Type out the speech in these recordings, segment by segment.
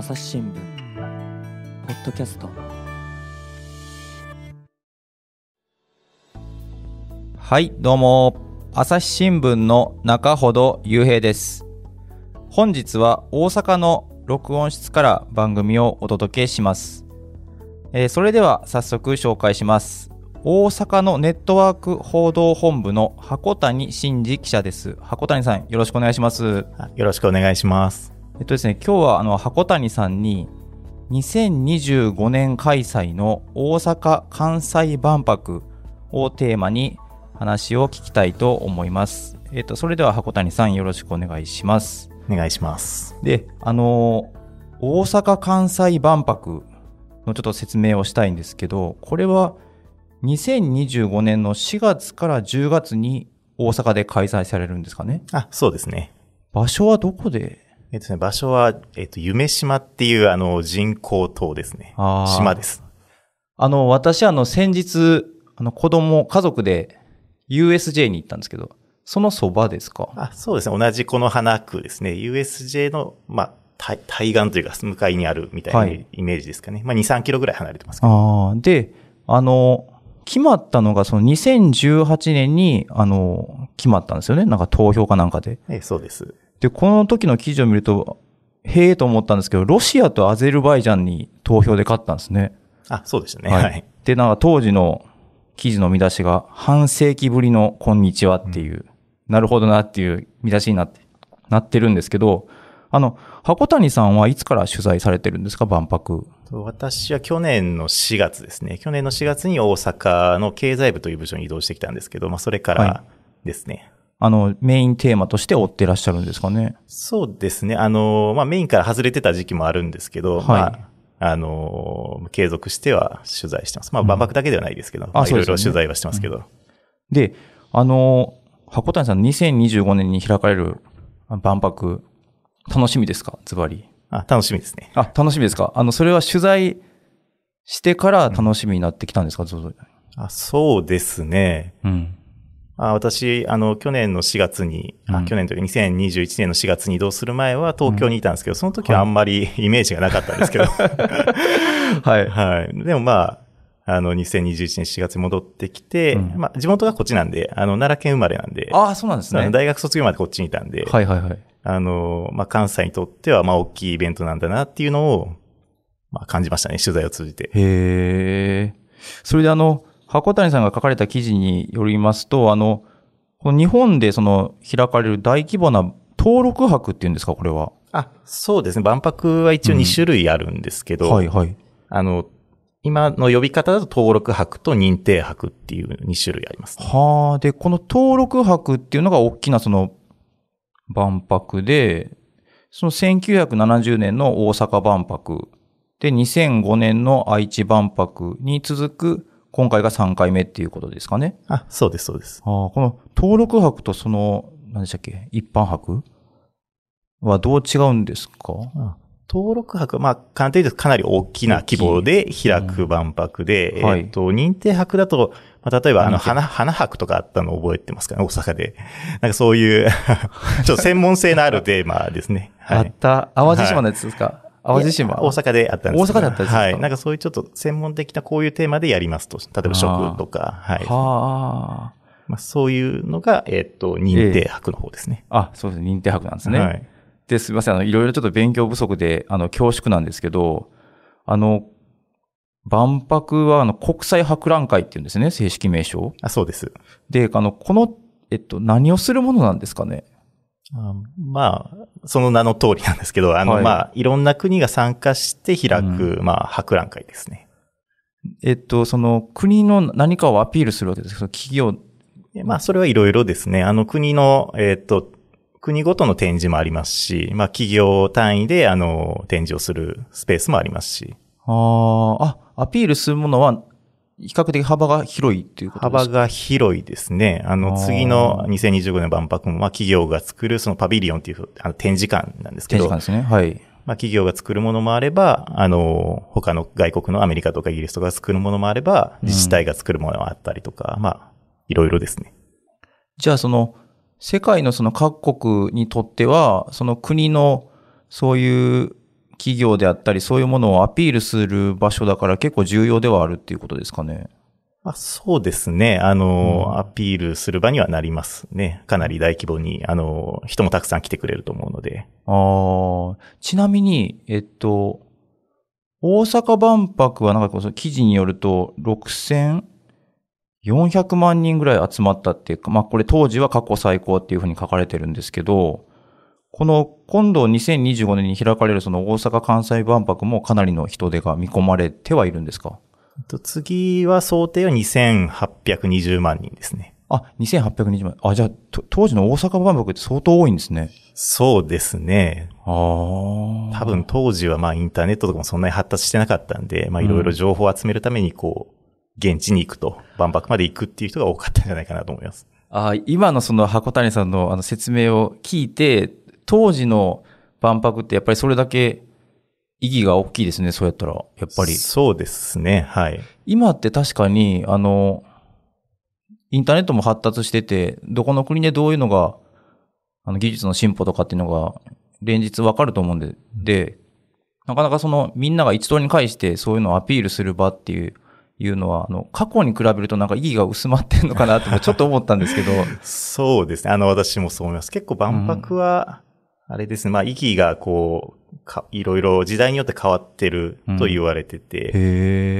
朝日新聞ポッドキャストはい、どうも。朝日新聞の中ほど雄平です。本日は大阪の録音室から番組をお届けします。えーそれでは早速紹介します。大阪のネットワーク報道本部の箱谷真二記者です。箱谷さん、よろしくお願いします。あよろしくお願いします。えっとですね、今日はあの箱谷さんに2025年開催の大阪・関西万博をテーマに話を聞きたいと思います。えっと、それでは箱谷さんよろしくお願いします。お願いします。で、あのー大阪・関西万博のちょっと説明をしたいんですけど、これは2025年の4月から10月に大阪で開催されるんですかね？あ、そうですね。場所はどこで？えっとね、場所は、えっと、夢島っていうあの人工島ですね。島です。あの、私、あの、先日、あの、子供、家族で USJ に行ったんですけど、そのそばですか？あ、そうですね。同じこの花区ですね。USJ の、まあ、対対岸というか、向かいにあるみたいなはいイメージですかね。まあ、2、3キロぐらい離れてますけど。ああ、で、あの、決まったのが、その2018年に、あの、決まったんですよね。なんか投票かなんかで。ええそうです。で、この時の記事を見ると、へえと思ったんですけど、ロシアとアゼルバイジャンに投票で勝ったんですね。あ、そうでしたね。はい。で、なんか当時の記事の見出しが、半世紀ぶりのこんにちはっていう、なるほどなっていう見出しになって、なってるんですけど、あの、箱谷さんはいつから取材されてるんですか、万博。私は去年の4月ですね。去年の4月に大阪の経済部という部署に移動してきたんですけど、まあ、それかはらですね。あの、メインテーマとして追ってらっしゃるんですかね。そうですね。あの、まあ、メインから外れてた時期もあるんですけど、はいまあ、あの、継続しては取材してます。まあ、万博だけではないですけど、まあ、いろいろ取材はしてますけど。で、あの、箱谷さん2025年に開かれる万博、楽しみですか？ズバリ。あ、楽しみですね。あ、楽しみですか？あの、それは取材してから楽しみになってきたんですか、ずっとあそうですね。うん。あ私、あの、去年の4月に、あうん去年というか2021年の4月に移動する前は東京にいたんですけど、その時はあんまり イメージがなかったんですけど。はい。はい。でもまあ、あの、2021年4月に戻ってきて、うんまあ、地元がこっちなんで、あの、奈良県生まれなんで、ああ、そうなんですね。大学卒業までこっちにいたんで、はいはいはい。あの、まあ、関西にとっては、まあ、大きいイベントなんだなっていうのを、まあ、感じましたね、取材を通じて。へえ。それであの、箱谷さんが書かれた記事によりますと、あの、この日本でその開かれる大規模な登録博っていうんですか、これは。あ、そうですね。万博は一応2種類あるんですけど、はいはい。あの、今の呼び方だと登録博と認定博っていう2種類あります、ね。はあ、で、この登録博っていうのが大きなその万博で、その1970年の大阪万博、で、2005年の愛知万博に続く、今回が3回目っていうことですかね。あ、そうです、そうです。ああ、この登録博とその、何でしたっけ？一般博？はどう違うんですか？登録博、まあ、簡単に言うとかなり大きな規模で開く万博で、はいえっ、と、認定博だと、まあ、例えば、あの、花、花博とかあったの覚えてますかね、大阪で。なんかそういう、ちょっと専門性のあるテーマですね。はい。あった、淡路島のやつですか、淡路島？大阪であったんですけど大阪であったんですか？はい。なんかそういうちょっと専門的なこういうテーマでやりますと。例えば食とか、はい。はまあ、そういうのが、えっ、と、認定博の方ですね。あ。あ、そうですね。認定博なんですね。はい。で、すみません。あの、いろいろちょっと勉強不足で、あの、恐縮なんですけど、あの、万博は、あの、国際博覧会っていうんですね。正式名称。あ、そうです。で、あの、この、えっと、何をするものなんですかね？あまあ、その名の通りなんですけど、あの、はいまあ、いろんな国が参加して開く、うまあ、博覧会ですね。えっと、その、国の何かをアピールするわけですけど、企業、でまあ、それはいろいろですね。あの、国の、えっ、と、国ごとの展示もありますし、まあ、企業単位で、あの、展示をするスペースもありますし、あーあ、アピールするものは、比較的幅が広いっていうことですか？幅が広いですね。あの、次の2025年万博も、まあ、企業が作る、そのパビリオンっていうあの展示館なんですけど、展示館ですね。はい。まあ、企業が作るものもあれば、あの、他の外国のアメリカとかイギリスとかが作るものもあれば、自治体が作るものがあったりとか、まあ、いろいろですね。じゃあ、その、世界のその各国にとっては、その国のそういう企業であったり、そういうものをアピールする場所だから結構重要ではあるっていうことですかね。まあ、そうですね。あの、うんアピールする場にはなりますね。かなり大規模に、あの、人もたくさん来てくれると思うので。ああ、ちなみに、えっと、大阪万博はなんかこう記事によると、6400万人ぐらい集まったっていうか、まあこれ当時は過去最高っていうふうに書かれてるんですけど、この今度2025年に開かれるその大阪・関西万博もかなりの人手が見込まれてはいるんですか？えっと次は想定は2820万人ですね。あ、2820万。あ、じゃあ、と当時の大阪万博って相当多いんですね。そうですね。ああ。多分当時はまあインターネットとかもそんなに発達してなかったんで、まあいろいろ情報を集めるためにこう、現地に行くと、万博まで行くっていう人が多かったんじゃないかなと思います。あ今のその箱谷さんのあの説明を聞いて、当時の万博ってやっぱりそれだけ意義が大きいですね、そうやったら。やっぱり。そうですね。はい。今って確かに、あの、インターネットも発達してて、どこの国でどういうのが、あの技術の進歩とかっていうのが連日わかると思うんで、で、なかなかそのみんなが一堂に会してそういうのをアピールする場っていう、いうのは、あの、過去に比べるとなんか意義が薄まってんのかなってちょっと思ったんですけど、そうですね。あの、私もそう思います。結構万博は、あれですね。まあ、意義がこう、かいろいろ時代によって変わってると言われてて、へ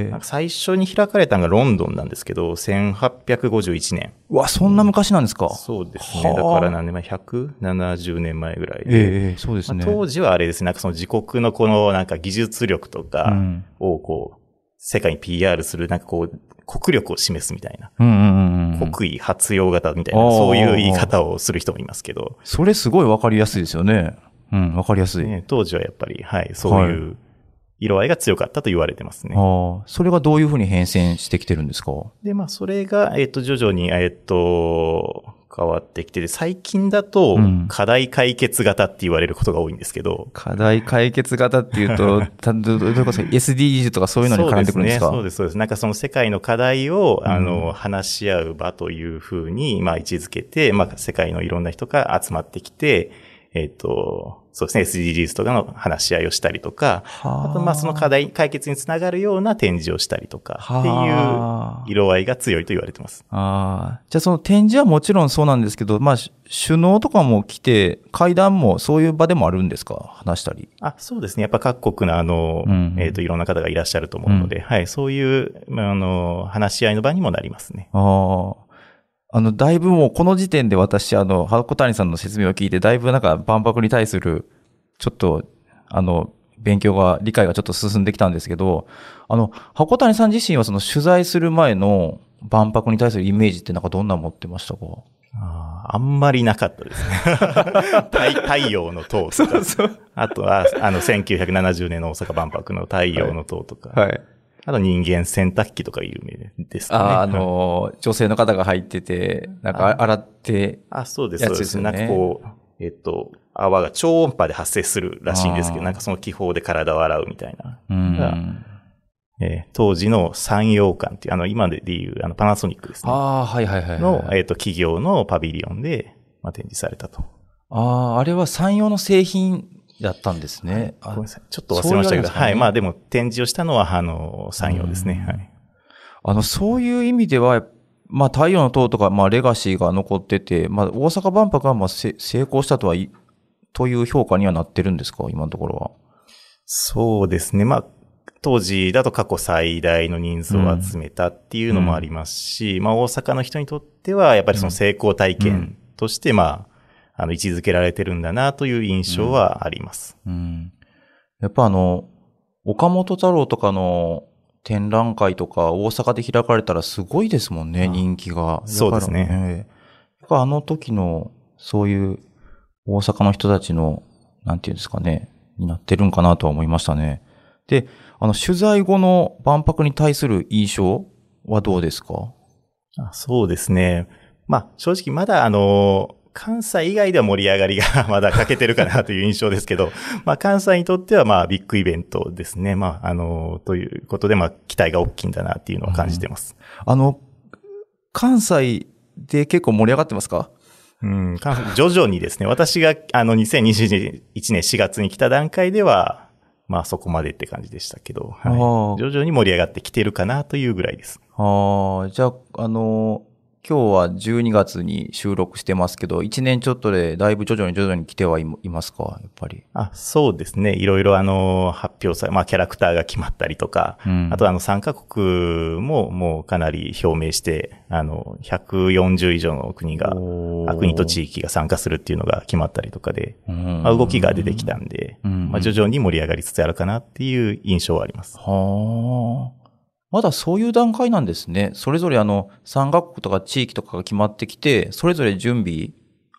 えなんか。最初に開かれたのがロンドンなんですけど、1851年。うわ、そんな昔なんですか？そうですね。だはあから何年前 ?170 年前ぐらいで。ええええそうですね。まあ当時はあれですね。なんかその自国のこのなんか技術力とうかん。をこう、世界に PR する、なんかこう、国力を示すみたいな。うんうんうんうん。国威発揚型みたいな、そういう言い方をする人もいますけど、それすごいわかりやすいですよね。うん、わかりやすい。ね、当時はやっぱり、はい、そういう色合いが強かったと言われてますね。ああ、それがどういうふうに変遷してきてるんですか？で、まあ、それが、えっ、と、徐々に、えっ、と、変わってきてて、最近だとうん、課題解決型って言われることが多いんですけど、課題解決型っていうと、たどどういうこと ?SDGs とかそういうのに絡んでくるんですかそうですね。そうです。なんかその世界の課題を、あうの、話し合う場というふうに、まあ、位置づけて、まあ、世界のいろんな人が集まってきて、えっ、と、そうですね、SDGs とかの話し合いをしたりとか、あと、まあ、その課題解決につながるような展示をしたりとか、っていうはあ色合いが強いと言われてます。ああ。じゃあその展示はもちろんそうなんですけど、まあ、し首脳とかも来て、会談もそういう場でもあるんですか？話したり。あ、そうですね。やっぱ各国のあの、うんえっ、と、いろんな方がいらっしゃると思うので、はい、そういう、まああの、話し合いの場にもなりますね。ああ。あの、だいぶもうこの時点で私、あの、箱谷さんの説明を聞いて、だいぶなんか万博に対する、ちょっと、あの、勉強が、理解がちょっと進んできたんですけど、あの、箱谷さん自身はその取材する前の万博に対するイメージってなんかどんなの持ってましたか？あんまりなかったですね。太太陽の塔とか。そう。あとは、あの、1970年の大阪万博の太陽の塔とか。はい。あと人間洗濯機とか有名ですかね。あ、あの、女性の方が入ってて、なんか洗って、あ、そうです、やそうです。なんかこう、えっと、泡が超音波で発生するらしいんですけど、なんかその気泡で体を洗うみたいな。うん。えー当時の産業館っていう、あの、今で言う、あの、パナソニックですね。ああ、はいはいはいはい。の、えっと、企業のパビリオンで、まあ、展示されたと。ああ、あれは産業の製品だったんですね。あごめんなさい。ちょっと忘れましたけど、そういうねはい。まあでも展示をしたのは、あの、産業ですね。うんはい。あの、そういう意味では、まあ、太陽の塔とか、まあ、レガシーが残ってて、まあ、大阪万博は、まあ、せ成功したとはい、という評価にはなってるんですか？今のところは。そうですね。まあ、当時だと過去最大の人数を集めたっていうのもありますし、まあ大阪の人にとっては、やっぱりその成功体験として、まあ、あの、位置づけられてるんだなという印象はあります。うん。やっぱあの、岡本太郎とかの展覧会とか大阪で開かれたらすごいですもんね、あ人気が。そうですねやっぱあの時の、そういう大阪の人たちの、なんていうんですかね、になってるんかなとは思いましたね。で、あの、取材後の万博に対する印象はどうですか？あそうですね。まあ、正直まだあの、関西以外では盛り上がりが まだ欠けてるかなという印象ですけど、まあ関西にとってはまあビッグイベントですね。まああの、ということでまあ期待が大きいんだなっていうのを感じてます。あの、関西で結構盛り上がってますか？うん、徐々にですね、私があの2021年4月に来た段階では、まあそこまでって感じでしたけど、はい、徐々に盛り上がってきてるかなというぐらいです。ああ、じゃあ、あのー今日は12月に収録してますけど、1年ちょっとでだいぶ徐々に徐々に来てはいいますか？やっぱり。あそうですね。いろいろあの、発表され、まあキャラクターが決まったりとか、うんあとあの参加国ももうかなり表明して、あの、140以上の国が、国と地域が参加するっていうのが決まったりとかで、うんまあ、動きが出てきたんで、うんまあ、徐々に盛り上がりつつあるかなっていう印象はあります。はあ。まだそういう段階なんですね。それぞれあの、参加国とか地域とかが決まってきて、それぞれ準備、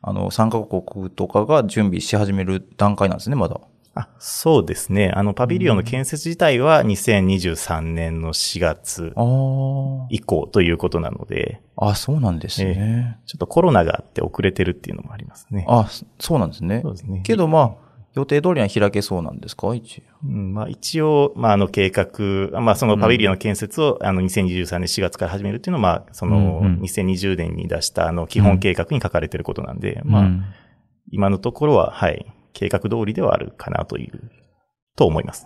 あの、参加国とかが準備し始める段階なんですね、まだ。あそうですね。あの、パビリオンの建設自体は2023年の4月ああ。以降ということなので、あ、そうなんですね。ちょっとコロナがあって遅れてるっていうのもありますね。あ、そそうなんですねそう。ですね。けどまあ、予定通りには開けそうなんですか？一応。うん、まあ一応、まああの計画、まあそのパビリオンの建設を、あの2023年4月から始めるっていうのは、まあそのうんうん。2020年に出したあの基本計画に書かれてることなんで、まあうん。今のところは、はい、計画通りではあるかなという、と思います。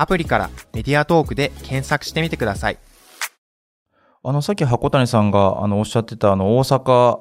アプリからメディアトークで検索してみてください。あの、さっき箱谷さんが、あの、おっしゃってた、あの、大阪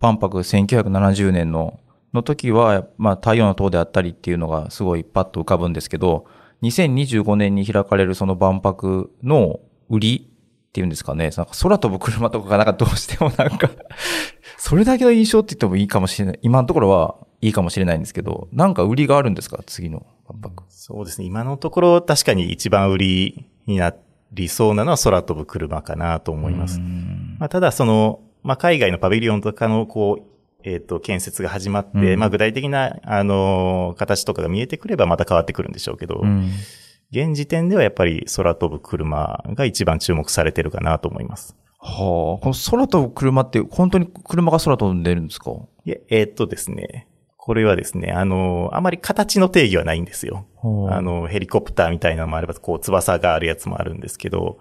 万博1970年の、の時は、まあ、太陽の塔であったりっていうのがすごいパッと浮かぶんですけど、2025年に開かれるその万博の売りっていうんですかね、なんか空飛ぶ車とかがなんかどうしてもなんか、それだけの印象って言ってもいいかもしれない。今のところはいいかもしれないんですけど、なんか売りがあるんですか？次の万博。そうですね。今のところ確かに一番売りになりそうなのは空飛ぶ車かなと思いますう。んまあ、ただその、まあ、海外のパビリオンとかのこう、えっ、と、建設が始まって、うんまあ、具体的な、あのー形とかが見えてくればまた変わってくるんでしょうけど、うん現時点ではやっぱり空飛ぶ車が一番注目されてるかなと思います。はあ、この空飛ぶ車って本当に車が空飛んでるんですか？いえ、えーっとですね、これはですね、あのーあまり形の定義はないんですよ。あの、ヘリコプターみたいなのもあれば、こう、翼があるやつもあるんですけど、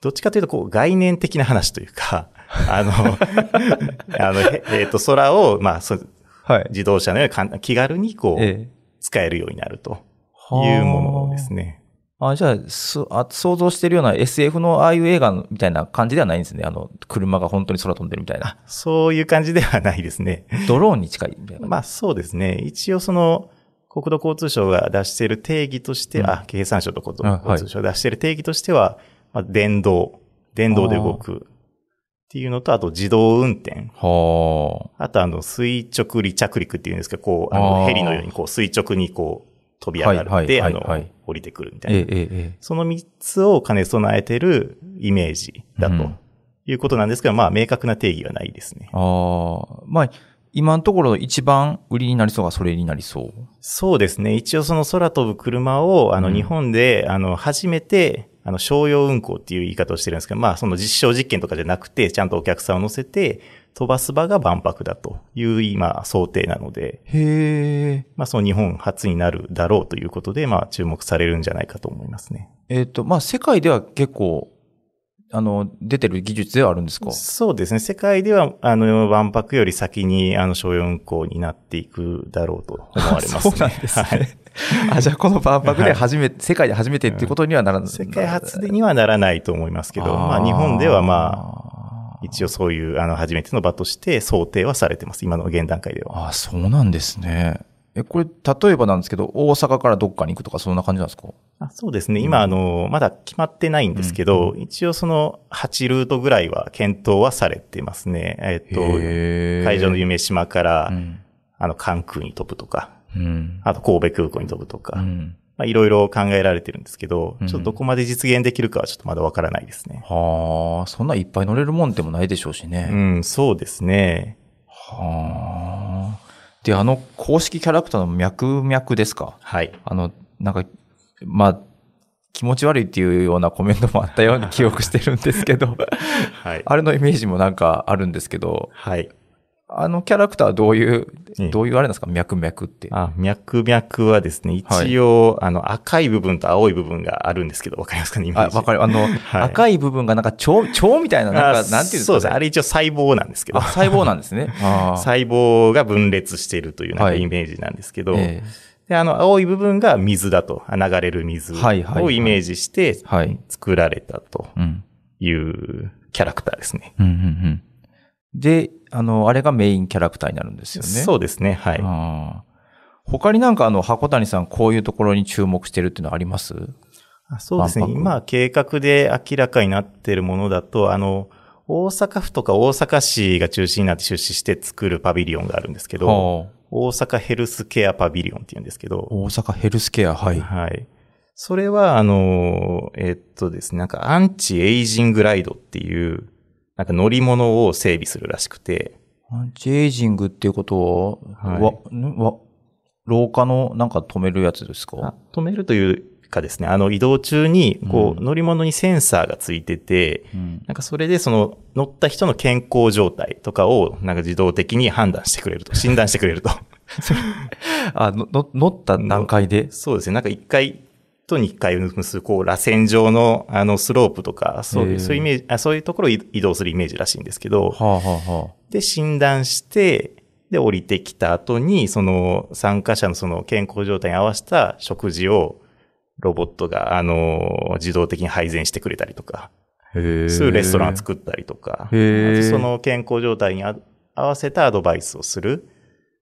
どっちかというと、こう、概念的な話というか、あの、あの、へえっ、と、空を、まあ、そはい。自動車のように気軽に、こう、ええ。使えるようになるというものですね。あ、じゃあ、すあ想像してるような SF のああいう映画みたいな感じではないんですね。あの、車が本当に空飛んでるみたいな。そういう感じではないですね。ドローンに近いみたいな。まあ、そうですね。一応、その、国土交通省が出している定義として、うんあ、経産省と国土交通省が出している定義としては、まあ、電動、電動で動くっていうのと、あと自動運転。はあと、あの、垂直離着陸っていうんですか、こう、ああの、ーヘリのように、こう、垂直にこう、飛び上がるはいで、あの降りてくるみたあ。いな。ええ。その三つを兼ね備えてるイメージだとうんいうことなんですけど、まあ、明確な定義はないですね。ああ。まあ、今のところ一番売りになりそうがそれになりそう。そうですね。一応その空飛ぶ車を、あの、うん日本で、あの、初めて、あの、商用運行っていう言い方をしてるんですけど、まあ、その実証実験とかじゃなくて、ちゃんとお客さんを乗せて、飛ばす場が万博だという今、想定なので、へえ。まあ、その日本初になるだろうということで、まあ、注目されるんじゃないかと思いますね。えっ、と、まあ、世界では結構、あの、出てる技術ではあるんですか？そうですね。世界では、あの、万博より先に、あの、商用運行になっていくだろうと思われますね。そうなんですね。はい。あ、じゃあこの万博で初めて、世界で初めてっていうことにはならない。世界初にはならないと思いますけど、まあ、日本ではまあ、あ一応そういう、あの、初めての場として想定はされてます。今の現段階では。あ、そうなんですね。え、これ、例えばなんですけど、大阪からどっかに行くとか、そんな感じなんですか？あそうですね。今、あの、まだ決まってないんですけど、一応その8ルートぐらいは検討はされてますね。えっと、会場の夢島から、うん。あの、関空に飛ぶとか、うん。あと神戸空港に飛ぶとか、うん。まあいろいろ考えられてるんですけど、うんちょっとどこまで実現できるかはちょっとまだわからないですね。はあ、そんないっぱい乗れるもんでもないでしょうしうね。ん、そうですね。はあ。で、あの公式キャラクターの脈々ですか？はい。あの、なんか、まあ、気持ち悪いっていうようなコメントもあったように記憶してるんですけど、はい。あれのイメージもなんかあるんですけど、はい。あのキャラクターはどういう、ええどういうあれなんですか？脈々って。あ、脈々はですね、一応、あの、赤い部分と青い部分があるんですけど、わかりますかね、イメーあ、ジわかる。あの、はい赤い部分がなんか腸、腸みたいな、なんか、あなんていうんですか、そうですね。あれ一応細胞なんですけど。あ細胞なんですね。あー細胞が分裂しているというなんはいかイメージなんですけど、えで、あの、青い部分が水だと、あ流れる水はいはいはいをイメージして。作られたとうん。いうキャラクターですね。うん、うん、うん。で、あの、あれがメインキャラクターになるんですよね。そうですね。はい。あー他になんかあの、箱谷さんこういうところに注目してるっていうのはあります？あそうですね。今、計画で明らかになっているものだと、あの、大阪府とか大阪市が中心になって出資して作るパビリオンがあるんですけど、はあ大阪ヘルスケアパビリオンって言うんですけど、大阪ヘルスケア、はい。はい。それは、あの、えっとですね、なんかアンチエイジングライドっていう、なんか乗り物を整備するらしくて、アンチエイジングっていうことは、はい。わんわ廊下のなんか止めるやつですあか止めるというかですね、あの移動中に、こう、うん。乗り物にセンサーがついてて、うん。なんかそれでその乗った人の健康状態とかをなんか自動的に判断してくれると、診断してくれると。あ、の、の乗った段階で？そうですね。なんか1回と2回結ぶ、こう、螺旋状のあのスロープとか、そういう、そういうイメージ、あそういうところを移移動するイメージらしいんですけど、はあ、はあはで、診断して、で、降りてきた後に、その参加者のその健康状態に合わせた食事をロボットが、あの、自動的に配膳してくれたりとか。そういうレストランを作ったりとか、その健康状態にあ合わせたアドバイスをする、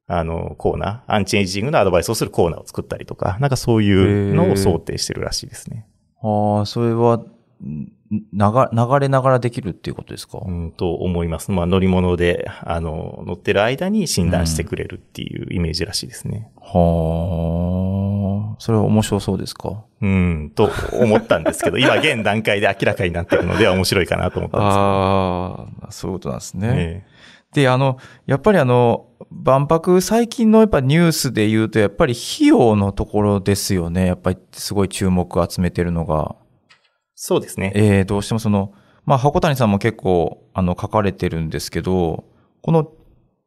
あの、コーナー、アンチエイジングのアドバイスをするコーナーを作ったりとか、なんかそういうのを想定してるらしいですね。ああ、それは、ん流流れながらできるっていうことですか、うん、と思います。まあ乗り物で、あの、乗ってる間に診断してくれるっていうイメージらしいですね。はあ。それは面白そうですか？うん、と思ったんですけど、今現段階で明らかになってるのでは面白いかなと思ったんですああ、そういうことなんですね。ね。で、あの、やっぱりあの、万博最近のやっぱニュースで言うと、やっぱり費用のところですよね。やっぱりすごい注目を集めてるのが。そうですね。えー、どうしてもその、まあ、箱谷さんも結構、あの、書かれてるんですけど、この、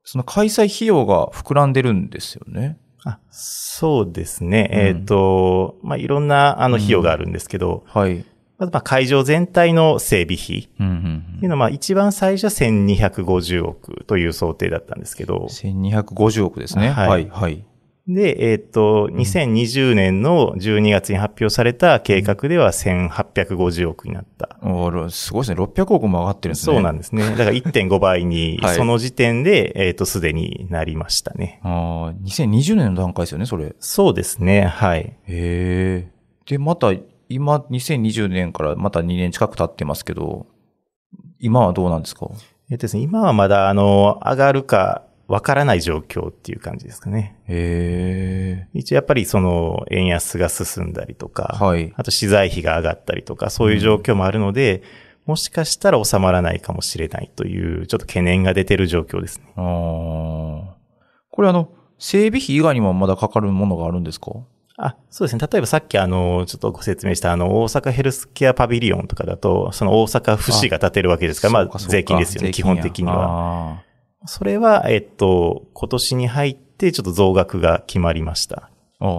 その開催費用が膨らんでるんですよね。あそうですね。うんえっ、と、まあ、いろんな、あの、費用があるんですけど、はい。まず、まあ、会場全体の整備費うんうんっていうのは、まあ、一番最初は1250億という想定だったんですけど、1250億ですね。はいはい、はい。で、えっ、と、2020年の12月に発表された計画では1850億になった。おーすごいですね。600億も上がってるんですね。そうなんですね。だから 1.5倍には、いその時点で、えっ、と、すでになりましたね。ああ、2020年の段階ですよね、それ。へそうですね。はい。え。で、また、今、2020年からまた2年近く経ってますけど、今はどうなんですか？えっ、とですね、今はまだ、あの、上がるかわからない状況っていう感じですかね。へえ。一応やっぱりその、円安が進んだりとか、はい。あと資材費が上がったりとか、そういう状況もあるので、もしかしたら収まらないかもしれないという、ちょっと懸念が出てる状況ですね。ああ。これあの、整備費以外にもまだかかるものがあるんですか？あ、そうですね。例えばさっきあの、ちょっとご説明したあの、大阪ヘルスケアパビリオンとかだと、その大阪府市が建てるわけですから、まあ税金ですよね、基本的には。あそれは、えっと、今年に入ってちょっと増額が決まりました。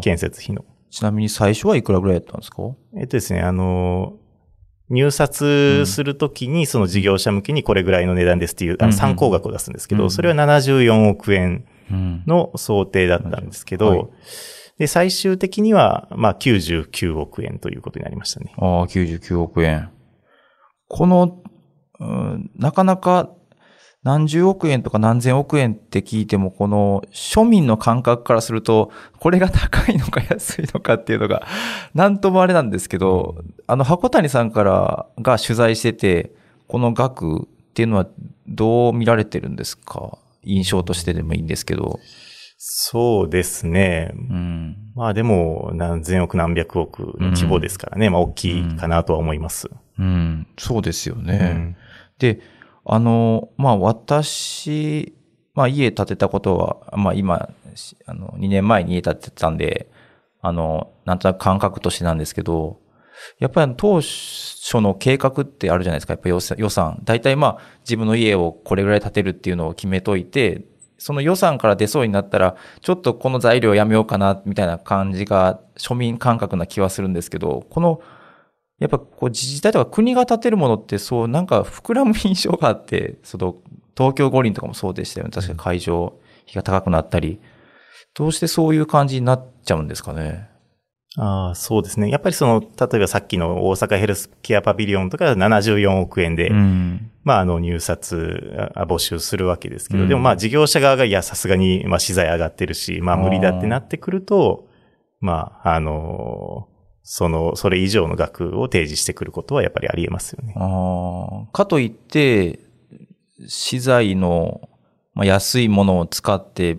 建設費の。ちなみに最初はいくらぐらいだったんですか？えっとですね、あの、入札するときにその事業者向けにこれぐらいの値段ですっていう、あうんの参考額を出すんですけど、うんそれは74億円うん。の想定だったんですけど、はいで、最終的には、まあ、99億円ということになりましたね。ああ、99億円。この、うん、なかなか何十億円とか何千億円って聞いても、この庶民の感覚からすると、これが高いのか安いのかっていうのが、なんともあれなんですけど、あの、箱谷さんからが取材してて、この額っていうのはどう見られてるんですか？印象としてでもいいんですけど。そうですね。うん。まあでも、何千億何百億の規模ですからね。まあ大きいかなとは思います。うん。そうですようね。んで、あの、まあ私、まあ家建てたことは、まあ今、しあの、2年前に家建てたんで、あの、なんとなく感覚としてなんですけど、やっぱり当初の計画ってあるじゃないですか、やっぱ予算予算。大体まあ自分の家をこれぐらい建てるっていうのを決めといて、その予算から出そうになったら、ちょっとこの材料やめようかな、みたいな感じが庶民感覚な気はするんですけど、このやっぱこう自治体とか国が建てるものってそうなんか膨らむ印象があって、その東京五輪とかもそうでしたよね。確かに会場費が高くなったり。どうしてそういう感じになっちゃうんですかね？ああ、そうですね。やっぱりその、例えばさっきの大阪ヘルスケアパビリオンとか74億円で、うん。まあ、あの、入札、あ募集するわけですけど、うんでもまあ、事業者側が、いや、さすがに、まあ、資材上がってるし、まあ、無理だってなってくると、まあ、あの、その、それ以上の額を提示してくることはやっぱりあり得ますよね。ああ。かといって、資材の、まあ、安いものを使って、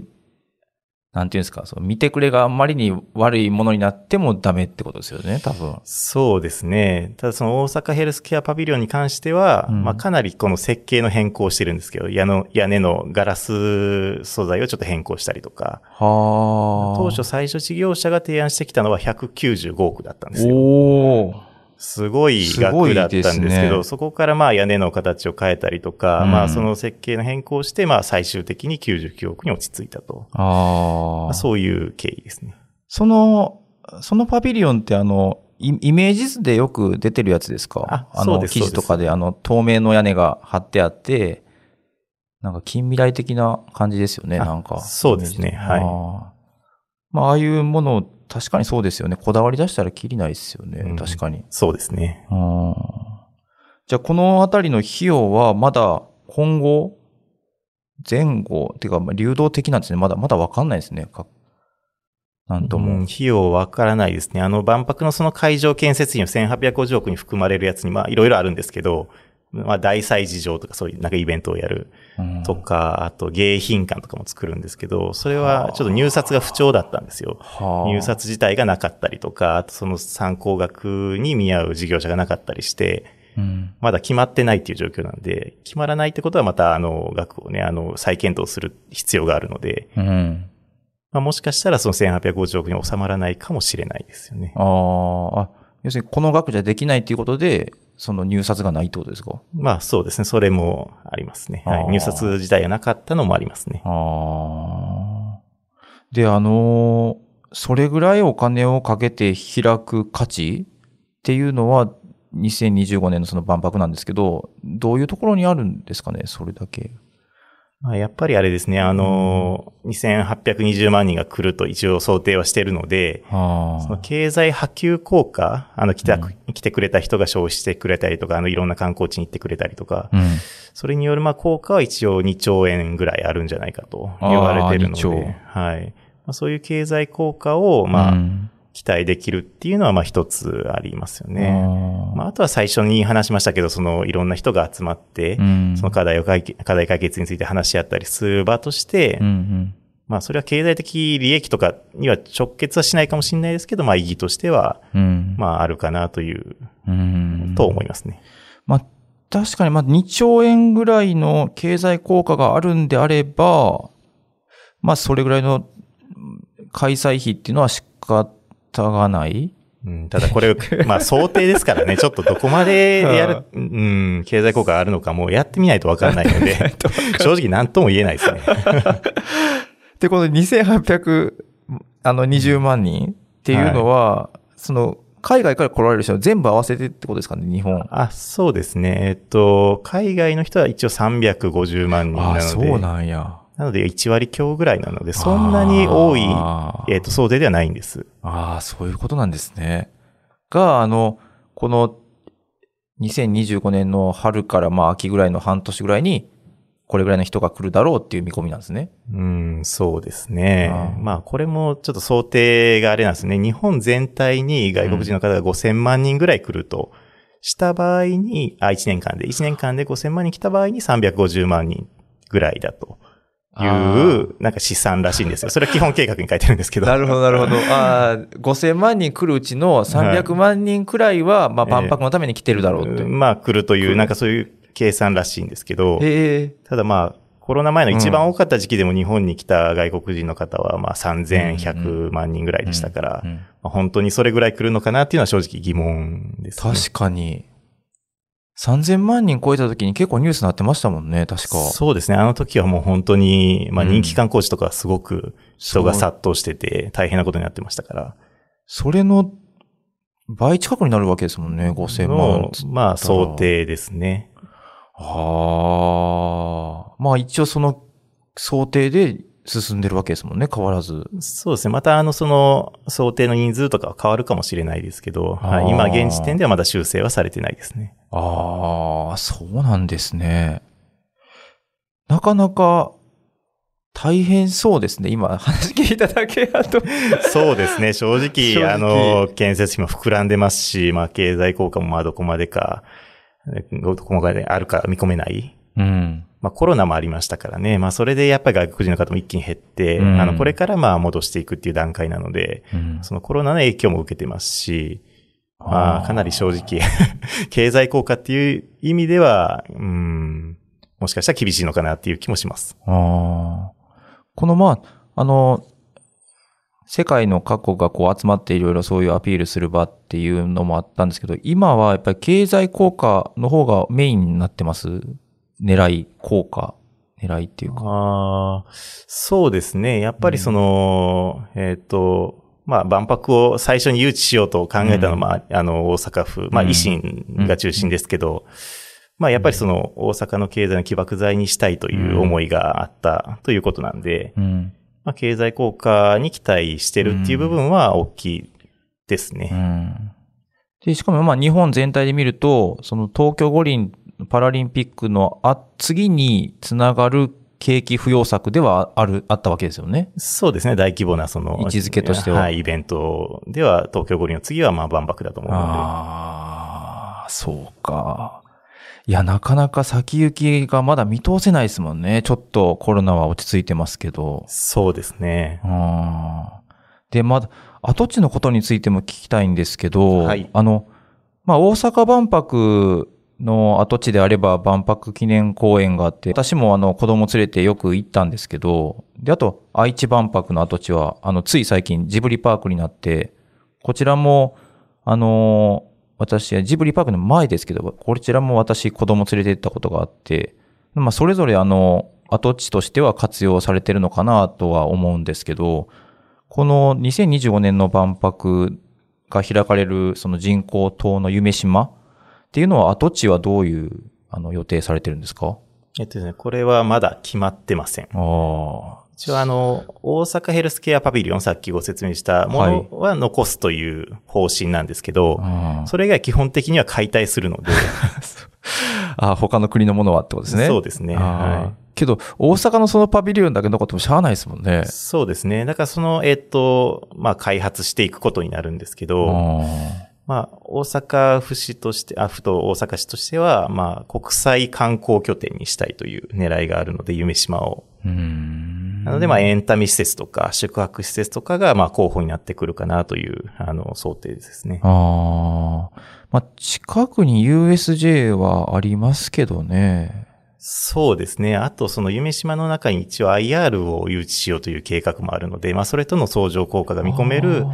なんていうんですか、その見てくれがあんまりに悪いものになってもダメってことですよね、多分。そうですね。ただその大阪ヘルスケアパビリオンに関しては、うんまあかなりこの設計の変更をしてるんですけど、屋の屋根のガラス素材をちょっと変更したりとか、はあ。当初最初事業者が提案してきたのは195億だったんですよ。おー。すごい額だったんですけど、ね。そこからまあ屋根の形を変えたりとか、うん。まあその設計の変更をして、まあ最終的に99億に落ち着いたと。あそういう経緯ですね。その、そのパビリオンってあの、イイメージ図でよく出てるやつですか？あそうの、です記事とかであの、透明の屋根が張ってあって、なんか近未来的な感じですよね、あなんか。そうですねはい。まあ、ああいうものを、確かにそうですよね。こだわり出したらきりないですよね。うん確かに。そうですね。じゃあ、このあたりの費用はまだ今後、前後、っていうか、まあ流動的なんですね。まだ、まだわかんないですね。かなんとも。うん費用わからないですね。あの、万博のその会場建設費の1850億に含まれるやつに、まあ、いろいろあるんですけど、まあ、大祭事場とかそういうなんかイベントをやるうんとか、あと迎賓館とかも作るんですけど、それはちょっと入札が不調だったんですよ。はあ入札自体がなかったりとか、あとその参考額に見合う事業者がなかったりして、うんまだ決まってないっていう状況なんで、決まらないってことはまたあの額をね、あの再検討する必要があるので、うん。まあ、もしかしたらその1850億に収まらないかもしれないですよね。あーあ、要するにこの額じゃできないっていうことで、その入札がないってことですか？まあそうですね。それもありますね。はい。入札自体がなかったのもありますね。で、あのーそれぐらいお金をかけて開く価値っていうのは、2025年のその万博なんですけど、どういうところにあるんですかね、それだけ。まあ、やっぱりあれですね。あの、2820万人が来ると一応想定はしてるので、あその経済波及効果、あの、来た、うん来てくれた人が消費してくれたりとか、あの、いろんな観光地に行ってくれたりとか、うん。それによるまあ効果は一応2兆円ぐらいあるんじゃないかと言われてるのあー2兆で、はい。まあ、そういう経済効果を、まあ、うん期待できるっていうのは、まあ一つありますよね。まあ、あとは最初に話しましたけど、そのいろんな人が集まって、うんその課題を解決、課題解決について話し合ったりする場として、うんうんまあそれは経済的利益とかには直結はしないかもしれないですけど、まあ意義としては、うん。まああるかなという、うんと思いますね。まあ、確かに、まあ、2兆円ぐらいの経済効果があるんであれば、まあ、それぐらいのうん開催費っていうのは仕方がない？うん、ただこれ、まあ想定ですからね、ちょっとどこまでやる、うん、経済効果があるのかもうやってみないとわからないので、正直何とも言えないですね。で、この2800、あの、20万人っていうのは、その、海外から来られる人は全部合わせてってことですかね、日本。あ、そうですね。えっと、海外の人は一応350万人なので、あそうなんや。なので1割強ぐらいなので、そんなに多い、えっと、想定ではないんです。ああ、そういうことなんですね。が、あの、この2025年の春からまあ秋ぐらいの半年ぐらいに、これぐらいの人が来るだろうっていう見込みなんですね。うん、そうですねあ。ーまあ、これもちょっと想定があれなんですね。日本全体に外国人の方が5000万人ぐらい来ると、した場合に、あ、1年間で、1年間で5000万人来た場合に350万人ぐらいだという、なんか試算らしいんですよ。それは基本計画に書いてるんですけど。なるほど、なるほど。ああ、5000万人来るうちの300万人くらいは、まあ、万博のために来てるだろうって。まあ来るという、なんかそういう計算らしいんですけど、へえ。ただまあ、コロナ前の一番多かった時期でも日本に来た外国人の方はまあ3100万人ぐらいでしたから、本当にそれぐらい来るのかなっていうのは正直疑問です、ね。確かに。3000万人超えた時に結構ニュースになってましたもんね、確か。そうですね。あの時はもう本当に、まあうん人気観光地とかすごく人が殺到してて大変なことになってましたから。それの倍近くになるわけですもんね、5000万の。まあ想定ですね。ああ。まあ一応その想定で進んでるわけですもんね、変わらず。そうですね。またあのその想定の人数とかは変わるかもしれないですけど、はい、今現時点ではまだ修正はされてないですね。ああ、そうなんですね。なかなか大変そうですね。今話聞いただけだと。そうですね。正直、正直あの、建設費も膨らんでますし、まあ、経済効果もまあ、どこまでか、えどこまであるか見込めない。うん。まあ、コロナもありましたからね。まあ、それでやっぱり外国人の方も一気に減って、うんあの、これからまあ、戻していくっていう段階なので、うんそのコロナの影響も受けてますし、まあ、かなり正直、経済効果っていう意味では、うん、もしかしたら厳しいのかなっていう気もします。ああ。このまあ、あの、世界の各国がこう集まっていろいろそういうアピールする場っていうのもあったんですけど、今はやっぱり経済効果の方がメインになってます？狙い、効果、狙いっていうか。ああ、そうですね。やっぱりその、えっ、と、まあ、万博を最初に誘致しようと考えたのは、うんまあ、あの、大阪府、まあ、うん維新が中心ですけど、まあ、やっぱりその、大阪の経済の起爆剤にしたいという思いがあったということなんで、うん。まあ、経済効果に期待してるっていう部分は大きいですうね。ん。で、しかもまあ日本全体で見ると、その東京五輪パラリンピックのあ、次につながる景気浮揚策ではある、あったわけですよね。そうですね。大規模なその、位置づけとしてははい、イベントでは、東京五輪の次はまあ、万博だと思うので。ああ、そうか。いや、なかなか先行きがまだ見通せないですもんね。ちょっとコロナは落ち着いてますけど。そうですね。で、まだ、跡地のことについても聞きたいんですけど、はいあの、まあ、大阪万博の跡地であれば万博記念公園があって、私もあの子供連れてよく行ったんですけど、で、あと愛知万博の跡地は、あの、つい最近ジブリパークになって、こちらも、あの私、ジブリパークの前ですけど、こちらも私子供連れて行ったことがあって、まあ、それぞれあの、跡地としては活用されてるのかなとは思うんですけど、この2025年の万博が開かれるその人工島の夢島っていうのは跡地はどういうあの予定されてるんですか？えっとですね、これはまだ決まってません。あ一応あの、大阪ヘルスケアパビリオン、さっきご説明したものは残すという方針なんですけど、あ。それ以外基本的には解体するので、あ他の国のものはってことですね。そうですね。はけど、大阪のそのパビリオンだけ残ってもしゃあないですもんねい。。そうですね。だからその、えっと、まあ、開発していくことになるんですけど、あまあ、大阪府市として、あ、府と大阪市としては、まあ、国際観光拠点にしたいという狙いがあるので、夢島を。なので、まあ、エンタメ施設とか、宿泊施設とかが、まあ、候補になってくるかなという、あの、想定ですね。ああ。まあ、近くに USJ はありますけどね。そうですね。あと、その夢島の中に一応 IR を誘致しようという計画もあるので、まあ、それとの相乗効果が見込める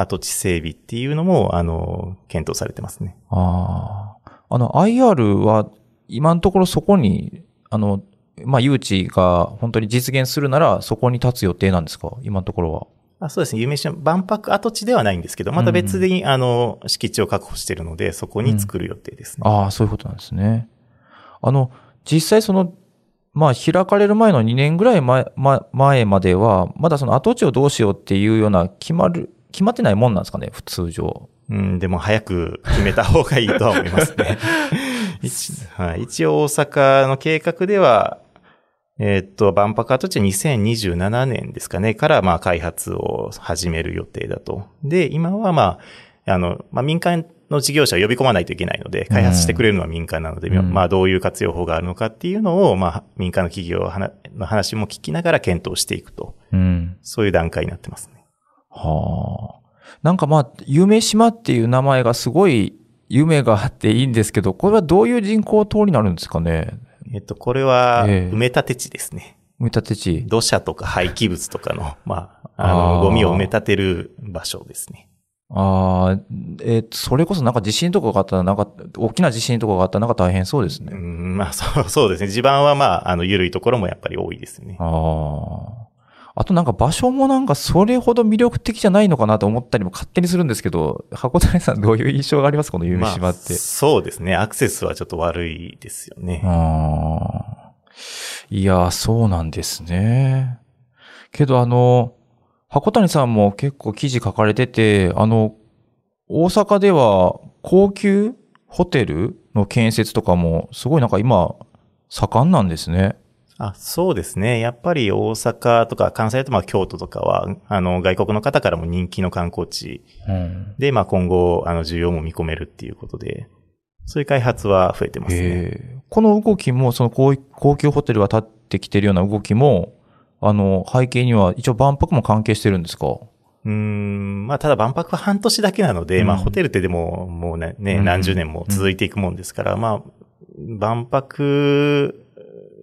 跡地整備っていうのも、あの、検討されてますね。ああ。あの、IR は、今のところそこに、あの、まあ、誘致が本当に実現するなら、そこに立つ予定なんですか？今のところは。あそうですね。夢島、万博跡地ではないんですけど、また別に、あの、敷地を確保しているので、そこに作る予定ですね。ああ、そういうことなんですね。あの、実際その、まあ、開かれる前の2年ぐらい前、ま、前までは、まだその跡地をどうしようっていうような決まる、決まってないもんなんですかね普通常。うん、でも早く決めた方がいいとは思いますね。一はい、一応大阪の計画では、えーっと、万博跡地は2027年ですかね、からまあ開発を始める予定だと。で、今はまあ、あの、まあ民間の事業者を呼び込まないといけないので、開発してくれるのは民間なので、うんまあどういう活用法があるのかっていうのを、まあ民間の企業の話も聞きながら検討していくと、うん。そういう段階になってますね。はあ。なんかまあ、夢島っていう名前がすごい夢があっていいんですけど、これはどういう人工島になるんですかね？えっと、これはええ埋め立て地ですね。埋め立て地。土砂とか廃棄物とかの、まあ、あの、ゴミを埋め立てる場所ですね。ああ、えーそれこそなんか地震とかがあったら、なんか、大きな地震とかがあったらなんか大変そうですうね。ん、まあ、そう、そうですね。地盤はまあ、あの、緩いところもやっぱり多いですね。ああ。あとなんか場所もなんかそれほど魅力的じゃないのかなと思ったりも勝手にするんですけど、函館さんどういう印象があります？この夢島まあって。そうですね。アクセスはちょっと悪いですよね。ああ。いや、そうなんですね。けどあの、箱谷さんも結構記事書かれてて、あの、大阪では高級ホテルの建設とかもすごいなんか今、盛んなんですね。あそうですね。やっぱり大阪とか関西とまあ京都とかは、あの、外国の方からも人気の観光地うん。で、まあ今後、あの、需要も見込めるっていうことで、そういう開発は増えてますね。この動きも、その高高級ホテルが建ってきてるような動きも、あの、背景には一応万博も関係してるんですか？うーん、まあただ万博は半年だけなので、うんまあホテルってでももうね、ねうん何十年も続いていくもんですから、まあ、万博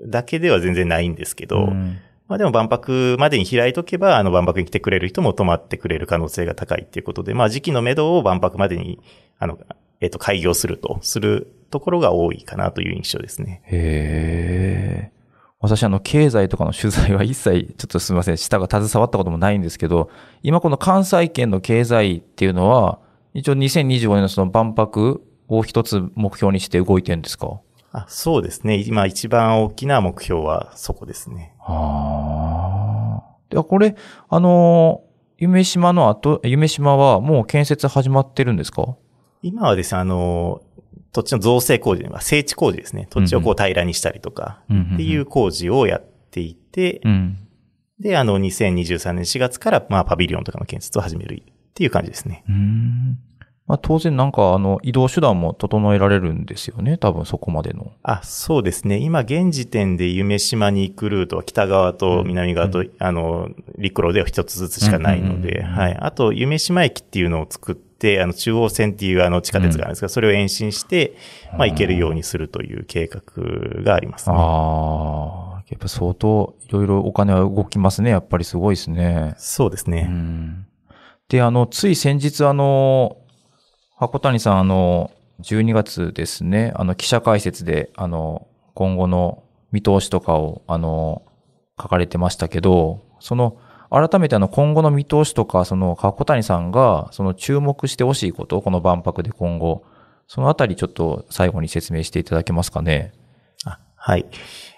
だけでは全然ないんですけど、んまあでも万博までに開いとけば、あの万博に来てくれる人も泊まってくれる可能性が高いっていうことで、まあ時期の目処を万博までに、あの、えっ、と、開業すると、するところが多いかなという印象ですね。へえ。私、あの、経済とかの取材は一切、ちょっとすみません、舌が携わったこともないんですけど、今この関西圏の経済っていうのは、一応2025年のその万博を一つ目標にして動いてるんですか？あそうですね。今一番大きな目標はそこですね。ああ。では、これ、あの、夢島の後、夢島はもう建設始まってるんですか？今はですね、あの、土地の造成工事、整地工事ですね。土地をこう平らにしたりとか、っていう工事をやっていて、うん。で、あの、2023年4月から、まあ、パビリオンとかの建設を始めるっていう感じですね。うん。まあ、当然なんか、あの、移動手段も整えられるんですよね。多分そこまでの。あ、そうですね。今、現時点で夢島に行くルートは北側と南側と、あの、陸路では一つずつしかないので、うんうんうんうんはい。あと、夢島駅っていうのを作って、あの、中央線っていうあの地下鉄があるんですが、それを延伸して、まあ、行けるようにするという計画がありますね。ああ、やっぱ相当いろいろお金は動きますね。やっぱりすごいですね。うそうですね。ん。で、あの、つい先日あの、箱谷さんあの、12月ですね、あの、記者解説で、あの、今後の見通しとかを、あの、書かれてましたけど、その、改めてあの、今後の見通しとか、その、箱谷さんが、その、注目してほしいこと、この万博で今後、そのあたりちょっと最後に説明していただけますかね。あはい。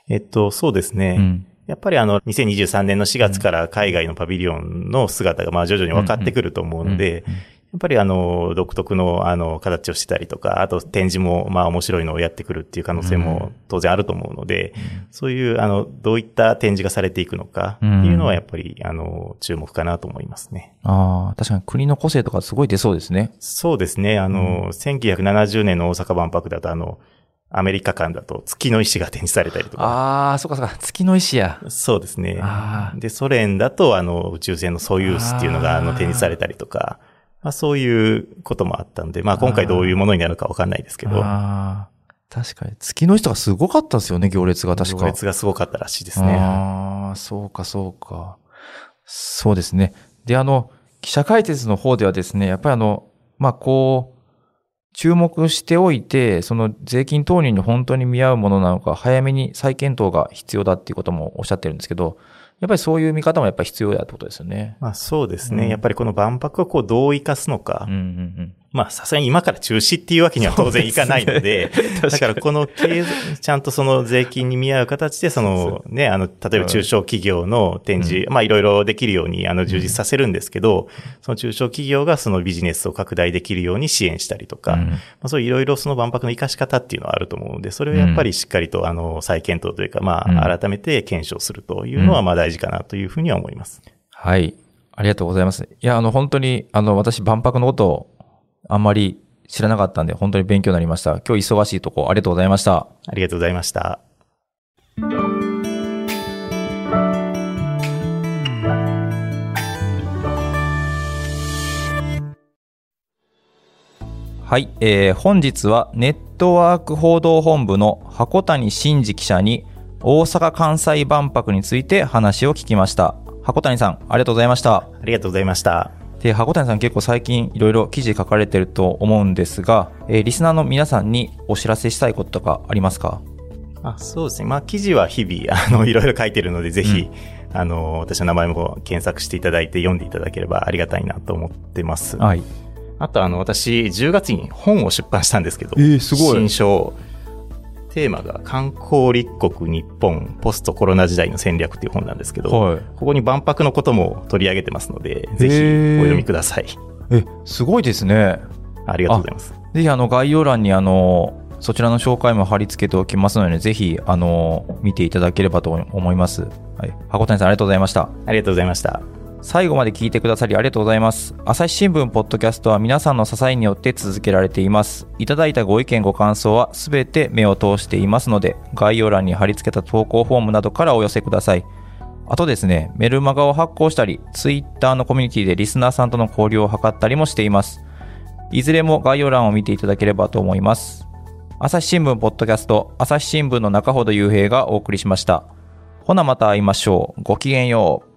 えっと、そうですね。うん。やっぱりあの、2023年の4月から海外のパビリオンの姿がまあ徐々に分かってくると思うので、やっぱりあの、独特のあの、形をしてたりとか、あと展示もまあ面白いのをやってくるっていう可能性も当然あると思うので、そういうあの、どういった展示がされていくのかっていうのはやっぱりあの、注目かなと思いますね。ああ、確かに国の個性とかすごい出そうですね。そうですね。あの、1970年の大阪万博だとあの、アメリカ館だと月の石が展示されたりとか。ああ、そうかそうか、月の石や。そうですねで、ソ連だと、あの、宇宙船のソユースっていうのが、あの、展示されたりとか、まあ、そういうこともあったんで、まあ、今回どういうものになるかわかんないですけど、ああ、確かに。月の石とかすごかったですよね、行列が確か。行列がすごかったらしいですね。ああ、そうか、そうか。そうですね。で、あの、記者解説の方ではですね、やっぱりあの、まあ、こう、注目しておいて、その税金投入に本当に見合うものなのか、早めに再検討が必要だっていうこともおっしゃってるんですけど、やっぱりそういう見方もやっぱり必要だってことですよね。まあ、そうですね。うんやっぱりこの万博をこう、どう生かすのか。うんうんうん。まあ、さすがに今から中止っていうわけには当然いかないので、だからこの経済、ちゃんとその税金に見合う形で、そのね、あの、例えば中小企業の展示、まあいろいろできるように、あの、充実させるんですけど、その中小企業がそのビジネスを拡大できるように支援したりとか、うん。まあそういういろいろその万博の活かし方っていうのはあると思うので、それをやっぱりしっかりと、あの、再検討というか、まうん。あ、改めて検証するというのは、まあ大事かなというふうには思います。はい。ありがとうございます。いや、あの、本当に、あの、私、万博のことをあんまり知らなかったんで、本当に勉強になりました。今日忙しいとこ、ありがとうございました。ありがとうございました。はい、えー本日はネットワーク報道本部の箱谷真二記者に大阪・関西万博について話を聞きました。箱谷さん、ありがとうございました。ありがとうございました。で、箱谷さん結構最近いろいろ記事書かれてると思うんですが、えーリスナーの皆さんにお知らせしたいこととかありますか？あそうですね。まあ、記事は日々、あの、いろいろ書いてるので、ぜひ、あの、私の名前も検索していただいて読んでいただければありがたいなと思ってます。はい。あと、あの、私、10月に本を出版したんですけど、ーす新書、テーマが観光立国日本ポストコロナ時代の戦略っていう本なんですけど、はい。ここに万博のことも取り上げてますので、ぜひお読みください。え、すごいですね。ありがとうございます。ぜひあの概要欄にあの、そちらの紹介も貼り付けておきますので、ぜひ、あの、見ていただければと思います。はい。箱谷さんありがとうございました。ありがとうございました。最後まで聞いてくださりありがとうございます。朝日新聞ポッドキャストは皆さんの支えによって続けられています。いただいたご意見ご感想はすべて目を通していますので、概要欄に貼り付けた投稿フォームなどからお寄せください。あとですね、メルマガを発行したり、ツイッターのコミュニティでリスナーさんとの交流を図ったりもしています。いずれも概要欄を見ていただければと思います。朝日新聞ポッドキャスト、朝日新聞の中ほど雄平がお送りしました。ほなまた会いましょう。ごきげんよう。